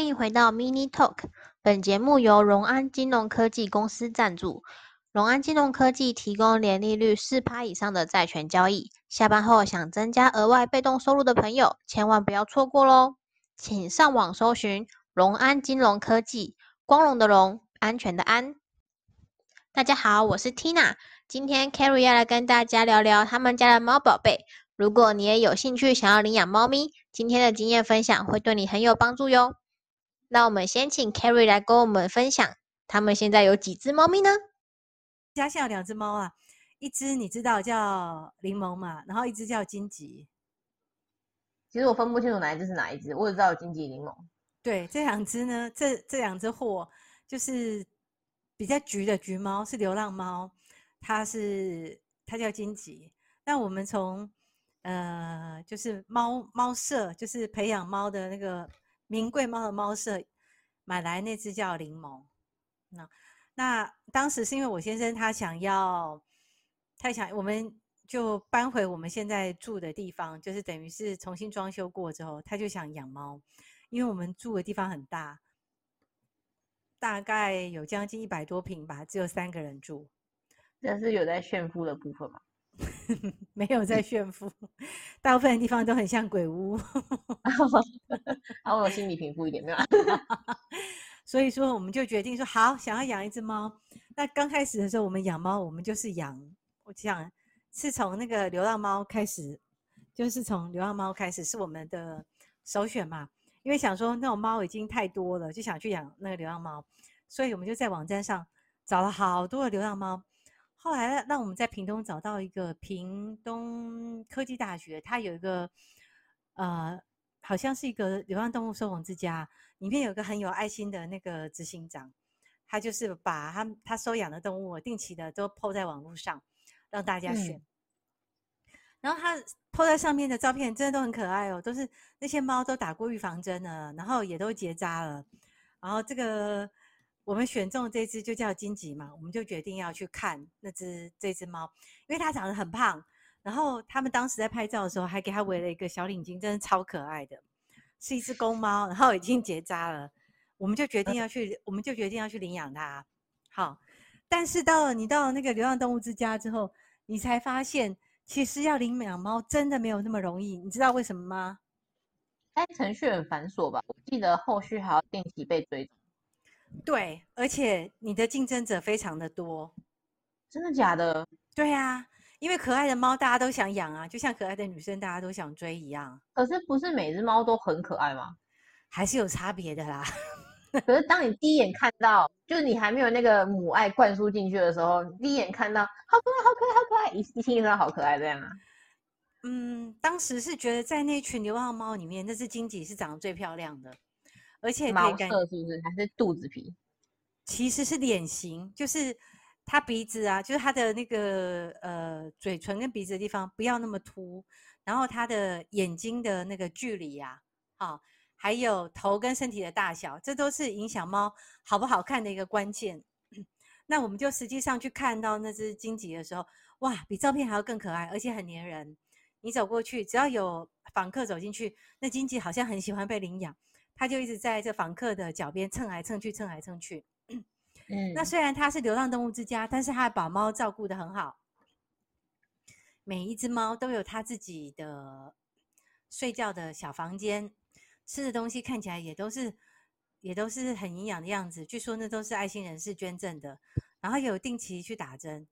欢迎回到 Mini Talk。本节目由荣安金融科技公司赞助。荣安金融科技提供年利率四趴以上的债权交易。下班后想增加额外被动收入的朋友，千万不要错过喽！请上网搜寻荣安金融科技，光荣的荣，安全的安。大家好，我是 Tina。今天 Carrie 要来跟大家聊聊他们家的猫宝贝。如果你也有兴趣想要领养猫咪，今天的经验分享会对你很有帮助哟。那我们先请 Carrie 来跟我们分享，他们现在有几只猫咪呢？家现在有两只猫啊，一只你知道叫柠檬嘛，然后一只叫荆棘。其实我分不清楚哪一只是哪一只，我只知道有金吉柠檬。对，这两只呢，这这两只货就是比较橘的橘猫，是流浪猫，它是它叫荆棘。那我们从呃，就是猫猫舍，就是培养猫的那个名贵猫的猫舍买来那只叫柠檬。那那当时是因为我先生他想要，他想我们就搬回我们现在住的地方，就是等于是重新装修过之后，他就想养猫，因为我们住的地方很大，大概有将近一百多平吧，只有三个人住。但是有在炫富的部分吗？没有在炫富，大部分的地方都很像鬼屋。然 后我心里平复一点，没有。所以说，我们就决定说好，想要养一只猫。那刚开始的时候，我们养猫，我们就是养，我想是从那个流浪猫开始，就是从流浪猫开始是我们的首选嘛。因为想说那种猫已经太多了，就想去养那个流浪猫，所以我们就在网站上找了好多的流浪猫。后来让我们在屏东找到一个屏东科技大学，它有一个呃，好像是一个流浪动物收容之家，里面有个很有爱心的那个执行长，他就是把他他收养的动物定期的都 po 在网络上，让大家选。嗯、然后他 po 在上面的照片真的都很可爱哦，都是那些猫都打过预防针了，然后也都结扎了，然后这个。我们选中这只就叫金吉嘛，我们就决定要去看那只这只猫，因为它长得很胖。然后他们当时在拍照的时候，还给它围了一个小领巾，真的超可爱的，是一只公猫，然后已经结扎了。我们就决定要去，我们就决定要去领养它。好，但是到了你到了那个流浪动物之家之后，你才发现，其实要领养猫真的没有那么容易。你知道为什么吗？哎，程序很繁琐吧？我记得后续还要定期被追踪。对，而且你的竞争者非常的多，真的假的？对啊，因为可爱的猫大家都想养啊，就像可爱的女生大家都想追一样。可是不是每只猫都很可爱吗？还是有差别的啦。可是当你第一眼看到，就是你还没有那个母爱灌输进去的时候，第一眼看到好可爱，好可爱，好可爱，一一听就知道好可爱这样啊。嗯，当时是觉得在那群流浪猫里面，那只金吉是长得最漂亮的。而且毛色是不是还是肚子皮？其实是脸型，就是它鼻子啊，就是它的那个呃嘴唇跟鼻子的地方不要那么凸，然后它的眼睛的那个距离呀，好，还有头跟身体的大小，这都是影响猫好不好看的一个关键。那我们就实际上去看到那只金吉的时候，哇，比照片还要更可爱，而且很黏人。你走过去，只要有访客走进去，那金吉好像很喜欢被领养。他就一直在这房客的脚边蹭来蹭去，蹭来蹭去。嗯，那虽然他是流浪动物之家，但是他把猫照顾的很好。每一只猫都有他自己的睡觉的小房间，吃的东西看起来也都是也都是很营养的样子。据说那都是爱心人士捐赠的，然后有定期去打针。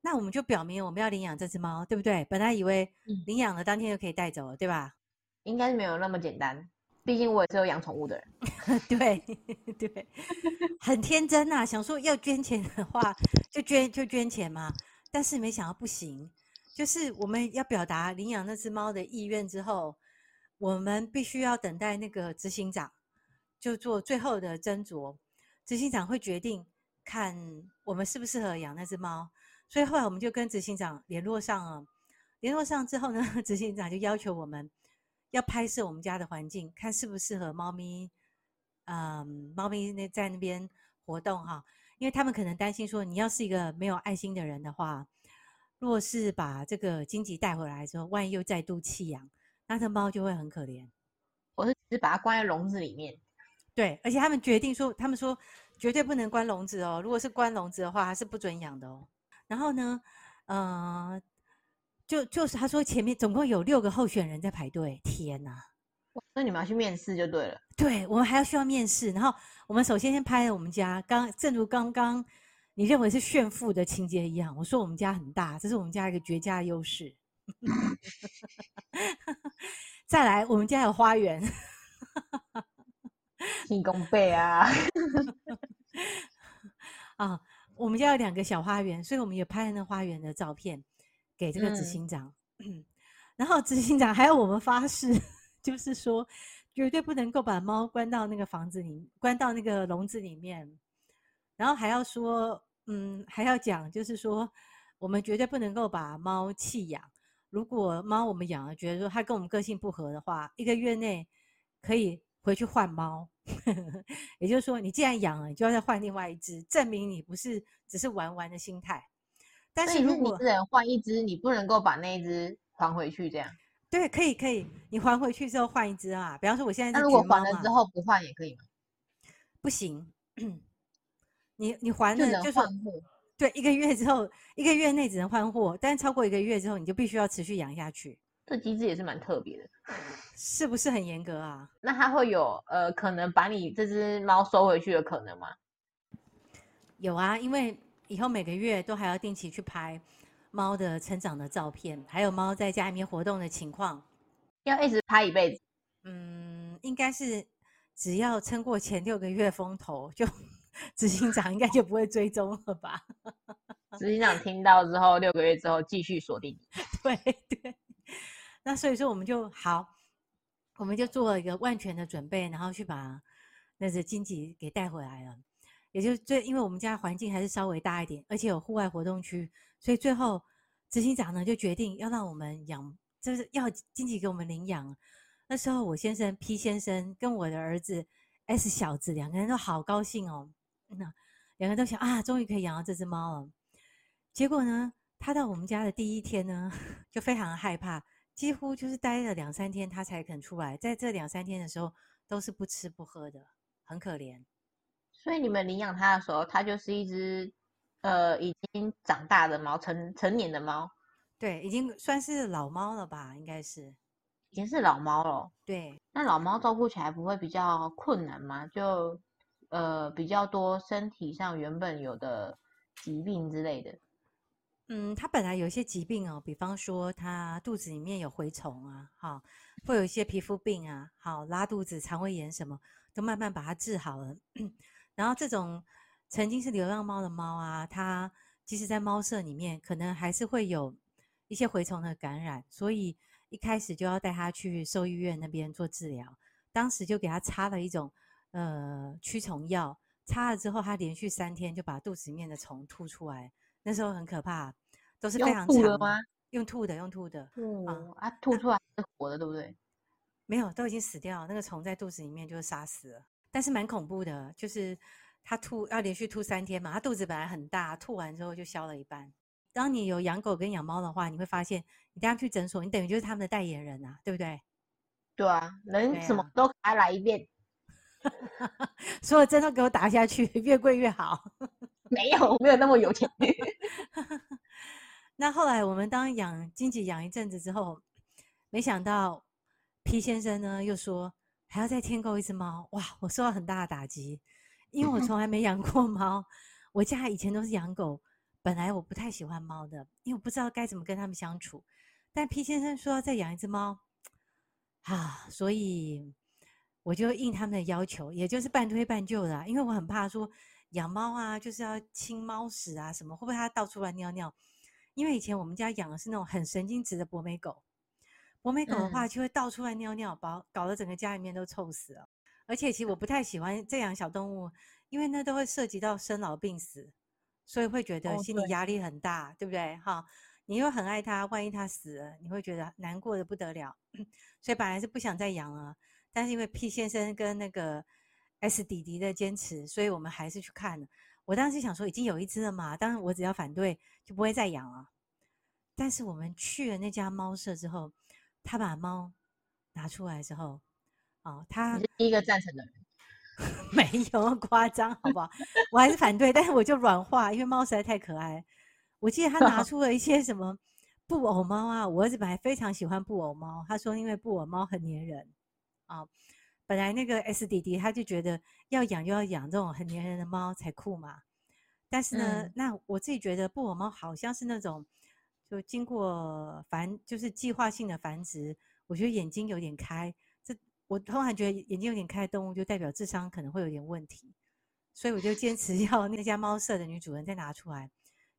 那我们就表明我们要领养这只猫，对不对？本来以为领养了当天就可以带走了，对吧？应该是没有那么简单。毕竟我也是有养宠物的人，对 对，很天真呐、啊，想说要捐钱的话就捐就捐钱嘛，但是没想到不行，就是我们要表达领养那只猫的意愿之后，我们必须要等待那个执行长就做最后的斟酌，执行长会决定看我们适不适合养那只猫，所以后来我们就跟执行长联络上了，联络上之后呢，执行长就要求我们。要拍摄我们家的环境，看适不适合猫咪，嗯，猫咪那在那边活动哈，因为他们可能担心说，你要是一个没有爱心的人的话，若是把这个金吉带回来之后，万一又再度弃养，那这猫就会很可怜。我是只把它关在笼子里面，对，而且他们决定说，他们说绝对不能关笼子哦。如果是关笼子的话，还是不准养的哦。然后呢，呃，就就是他说前面总共有六个候选人在排队。天哪！那你们要去面试就对了。对，我们还要需要面试。然后我们首先先拍了我们家，刚正如刚刚你认为是炫富的情节一样，我说我们家很大，这是我们家一个绝佳优势。再来，我们家有花园。提供背啊！啊，我们家有两个小花园，所以我们也拍了那花园的照片给这个执行长。嗯、然后执行长还要我们发誓，就是说绝对不能够把猫关到那个房子里，关到那个笼子里面。然后还要说，嗯，还要讲，就是说我们绝对不能够把猫弃养。如果猫我们养了，觉得说它跟我们个性不合的话，一个月内可以回去换猫。也就是说，你既然养了，你就要再换另外一只，证明你不是只是玩玩的心态。但是如果你只能换一只，你不能够把那一只还回去，这样？对，可以，可以，你还回去之后换一只啊。比方说，我现在那如果还了之后不换也可以吗？不行，你你还了就是换货。对，一个月之后，一个月内只能换货，但是超过一个月之后，你就必须要持续养下去。这机制也是蛮特别的，是不是很严格啊？那它会有呃，可能把你这只猫收回去的可能吗？有啊，因为以后每个月都还要定期去拍猫的成长的照片，还有猫在家里面活动的情况，要一直拍一辈子。嗯，应该是只要撑过前六个月风头，就 执行长应该就不会追踪了吧？执行长听到之后，六个月之后继续锁定。对对。那所以说我们就好，我们就做了一个万全的准备，然后去把那只金吉给带回来了。也就最，因为我们家环境还是稍微大一点，而且有户外活动区，所以最后执行长呢就决定要让我们养，就是要经济给我们领养。那时候我先生 P 先生跟我的儿子 S 小子两个人都好高兴哦，那两个人都想啊，终于可以养到这只猫了。结果呢，他到我们家的第一天呢，就非常害怕。几乎就是待了两三天，他才肯出来。在这两三天的时候，都是不吃不喝的，很可怜。所以你们领养它的时候，它就是一只呃已经长大的猫，成成年的猫。对，已经算是老猫了吧？应该是，已经是老猫了。对，那老猫照顾起来不会比较困难吗？就呃比较多身体上原本有的疾病之类的。嗯，它本来有一些疾病哦，比方说它肚子里面有蛔虫啊，好，会有一些皮肤病啊，好，拉肚子、肠胃炎什么，都慢慢把它治好了。然后这种曾经是流浪猫的猫啊，它即使在猫舍里面，可能还是会有一些蛔虫的感染，所以一开始就要带它去兽医院那边做治疗。当时就给它擦了一种呃驱虫药，擦了之后，它连续三天就把肚子里面的虫吐出来。那时候很可怕，都是非常长的。用吐的吗？用吐的，用吐的。嗯啊，吐出来是活的，对不对？没有，都已经死掉。那个虫在肚子里面就是杀死了，但是蛮恐怖的。就是他吐要连续吐三天嘛，他肚子本来很大，吐完之后就消了一半。当你有养狗跟养猫的话，你会发现，你带它去诊所，你等于就是他们的代言人啊，对不对？对啊，能什么都还来一遍，所有针都给我打下去，越贵越好。没有，没有那么有钱。那后来我们当养金吉养一阵子之后，没想到皮先生呢又说还要再添购一只猫。哇，我受到很大的打击，因为我 从来没养过猫。我家以前都是养狗，本来我不太喜欢猫的，因为我不知道该怎么跟他们相处。但 P 先生说要再养一只猫，啊，所以我就应他们的要求，也就是半推半就的，因为我很怕说。养猫啊，就是要清猫屎啊，什么会不会它到处乱尿尿？因为以前我们家养的是那种很神经质的博美狗，博美狗的话就会到处乱尿尿，把搞得整个家里面都臭死了。而且其实我不太喜欢这养小动物，因为那都会涉及到生老病死，所以会觉得心理压力很大，哦、对，对不对？哈，你又很爱它，万一它死了，你会觉得难过的不得了。所以本来是不想再养了，但是因为 P 先生跟那个。S 弟弟的坚持，所以我们还是去看了。我当时想说，已经有一只了嘛，当然我只要反对就不会再养了。但是我们去了那家猫舍之后，他把猫拿出来之后，哦，他第一个赞成的人。没有夸张，好不好？我还是反对，但是我就软化，因为猫实在太可爱。我记得他拿 出了一些什么布偶猫啊，我儿子本来非常喜欢布偶猫，他说因为布偶猫很粘人啊。本来那个 S 弟弟他就觉得要养就要养这种很粘人的猫才酷嘛。但是呢，嗯、那我自己觉得布偶猫好像是那种就经过繁就是计划性的繁殖，我觉得眼睛有点开。这我突然觉得眼睛有点开的动物就代表智商可能会有点问题，所以我就坚持要那家猫舍的女主人再拿出来。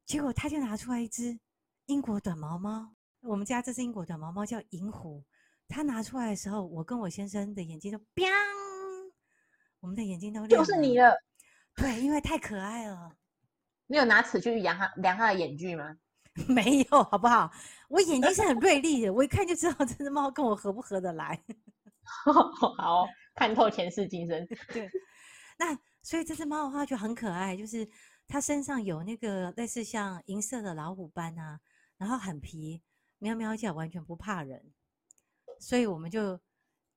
结果她就拿出来一只英国短毛猫，我们家这只英国短毛猫叫银狐。她拿出来的时候，我跟我先生的眼睛都“砰”，我们的眼睛都亮。就是你了，对，因为太可爱了。你有拿尺去量它量它的眼距吗？没有，好不好？我眼睛是很锐利的，我一看就知道这只猫跟我合不合得来。好，看透前世今生。对，那所以这只猫的话就很可爱，就是。它身上有那个类似像银色的老虎斑啊，然后很皮，喵喵叫，完全不怕人，所以我们就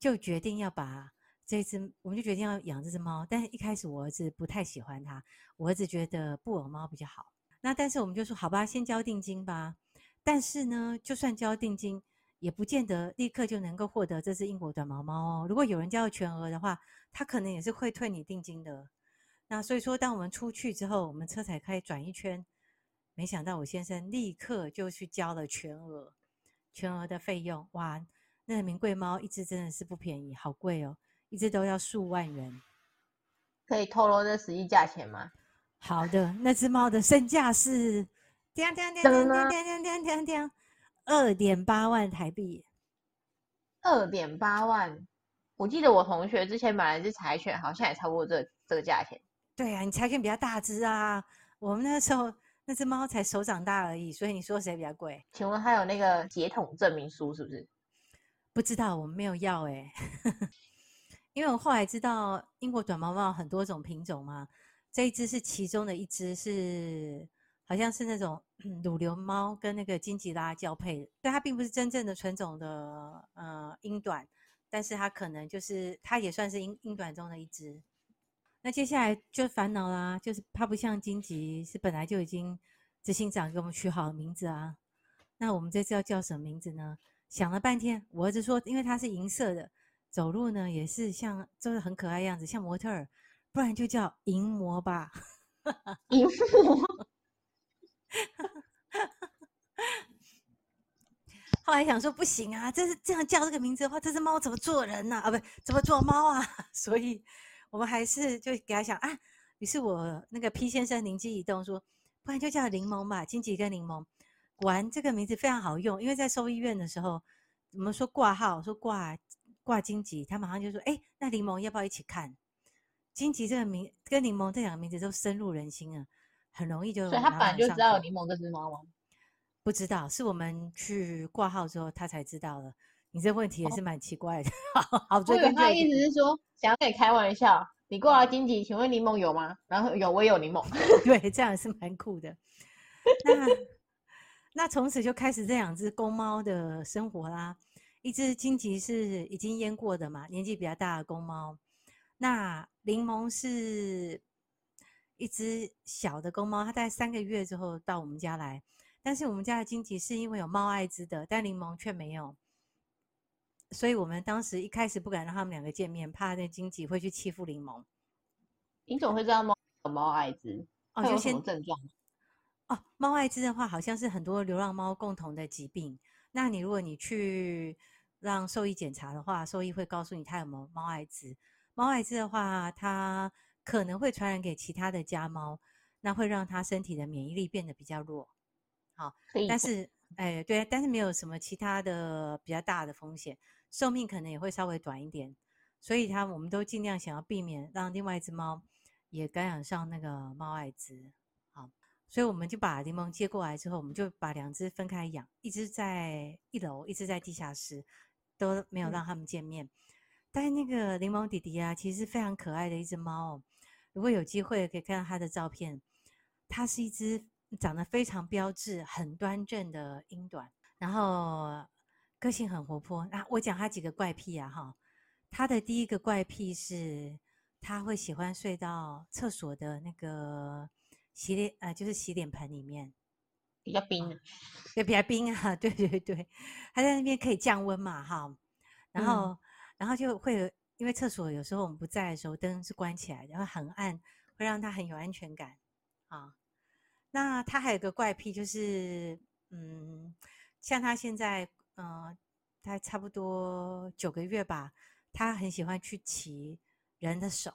就决定要把这只，我们就决定要养这只猫。但是一开始我儿子不太喜欢它，我儿子觉得布偶猫比较好。那但是我们就说好吧，先交定金吧。但是呢，就算交定金，也不见得立刻就能够获得这只英国短毛猫哦。如果有人交了全额的话，他可能也是会退你定金的。那所以说，当我们出去之后，我们车才开转一圈，没想到我先生立刻就去交了全额，全额的费用。哇，那个名贵猫一只真的是不便宜，好贵哦，一只都要数万元。可以透露这实际价钱吗？好的，那只猫的身价是，叮叮叮叮叮叮叮叮叮，二点八万台币。二点八万，我记得我同学之前买了一只柴犬，好像也差不多这这个价钱。对啊，你柴犬比较大只啊，我们那时候那只猫才手掌大而已，所以你说谁比较贵？请问还有那个血统证明书是不是？不知道，我们没有要哎，因为我后来知道英国短毛猫很多种品种嘛，这一只是其中的一只，是好像是那种 乳流猫跟那个金吉拉交配的，但它并不是真正的纯种的呃英短，但是它可能就是它也算是英英短中的一只。那接下来就烦恼啦，就是它不像金吉，是本来就已经执行长给我们取好名字啊。那我们这次要叫什么名字呢？想了半天，我儿子说，因为它是银色的，走路呢也是像，就是很可爱样子，像模特儿，不然就叫淫魔吧。淫魔。后来想说不行啊，这是这样叫这个名字的话，这只猫怎么做人呢？啊？啊，不，怎么做猫啊？所以。我们还是就给他想啊，于是我那个 P 先生灵机一动说，不然就叫柠檬吧，荆棘跟柠檬。果然这个名字非常好用，因为在兽医院的时候，我们说挂号说挂挂荆棘，他马上就说，哎，那柠檬要不要一起看？金吉这个名跟柠檬这两个名字都深入人心啊，很容易就。所以他本来就知道有柠檬这只猫吗？不知道，是我们去挂号之后他才知道的。你这问题也是蛮奇怪的。哦、好，所以他意思是说，想要跟你开玩笑。你过来荆棘，请问柠檬有吗？然后有，我也有柠檬。对，这样是蛮酷的。那那从此就开始这两只公猫的生活啦。一只荆棘是已经阉过的嘛，年纪比较大的公猫。那柠檬是一只小的公猫，它在三个月之后到我们家来。但是我们家的金吉是因为有猫艾滋的，但柠檬却没有。所以我们当时一开始不敢让他们两个见面，怕那金吉会去欺负柠檬。你总会知道猫有猫艾滋哦，有什么症状？哦，猫艾滋的话，好像是很多流浪猫共同的疾病。那你如果你去让兽医检查的话，兽医会告诉你它有没有猫艾滋。猫艾滋的话，它可能会传染给其他的家猫，那会让它身体的免疫力变得比较弱。好，但是哎，对，但是没有什么其他的比较大的风险。寿命可能也会稍微短一点，所以它我们都尽量想要避免让另外一只猫也感染上那个猫艾滋。好，所以我们就把柠檬接过来之后，我们就把两只分开养，一只在一楼，一只在地下室，都没有让他们见面。嗯、但是那个柠檬弟弟啊，其实非常可爱的一只猫哦。如果有机会可以看到它的照片，它是一只长得非常标致、很端正的英短，然后。个性很活泼，那我讲它几个怪癖啊哈。它的第一个怪癖是它会喜欢睡到厕所的那个洗脸呃，就是洗脸盆里面，比较冰，对，比较冰啊，对 对对，它在那边可以降温嘛，哈，然后、嗯、然后就会有，因为厕所有时候我们不在的时候灯是关起来的，然后很暗，会让他很有安全感啊。那他还有个怪癖，就是嗯，像他现在嗯、呃，他差不多九个月吧，他很喜欢去骑。人的手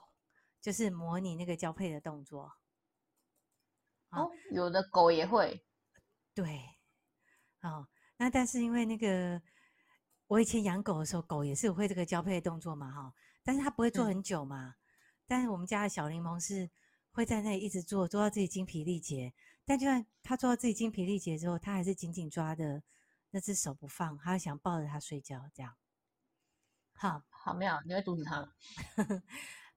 就是模拟那个交配的动作。哦，有的狗也会。对，哦，那但是因为那个我以前养狗的时候，狗也是会这个交配的动作嘛，哈，但是它不会做很久嘛。嗯、但是我们家的小柠檬是会在那里一直做，做到自己精疲力竭。但就算它做到自己精疲力竭之后，它还是紧紧抓着那只手不放，它想抱着它睡觉，这样。好。好妙，你会阻止它吗？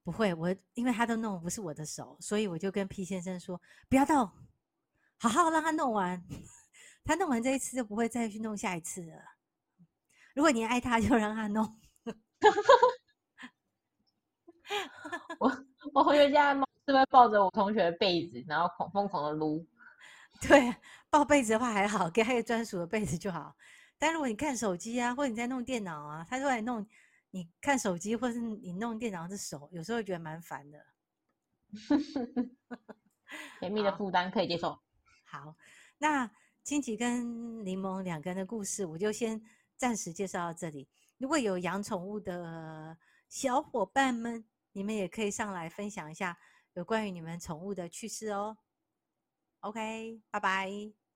不会，我因为他都弄不是我的手，所以我就跟 P 先生说不要动，好好让他弄完。他弄完这一次就不会再去弄下一次了。如果你爱他，就让他弄。我我回去家猫是不是抱着我同学的被子，然后狂疯狂的撸？对，抱被子的话还好，给他一个专属的被子就好。但如果你看手机啊，或者你在弄电脑啊，他就来弄。你看手机，或是你弄电脑的手，有时候会觉得蛮烦的。甜蜜的负担可以接受。好，那荆棘跟柠檬两个人的故事，我就先暂时介绍到这里。如果有养宠物的小伙伴们，你们也可以上来分享一下有关于你们宠物的趣事哦。OK，拜拜。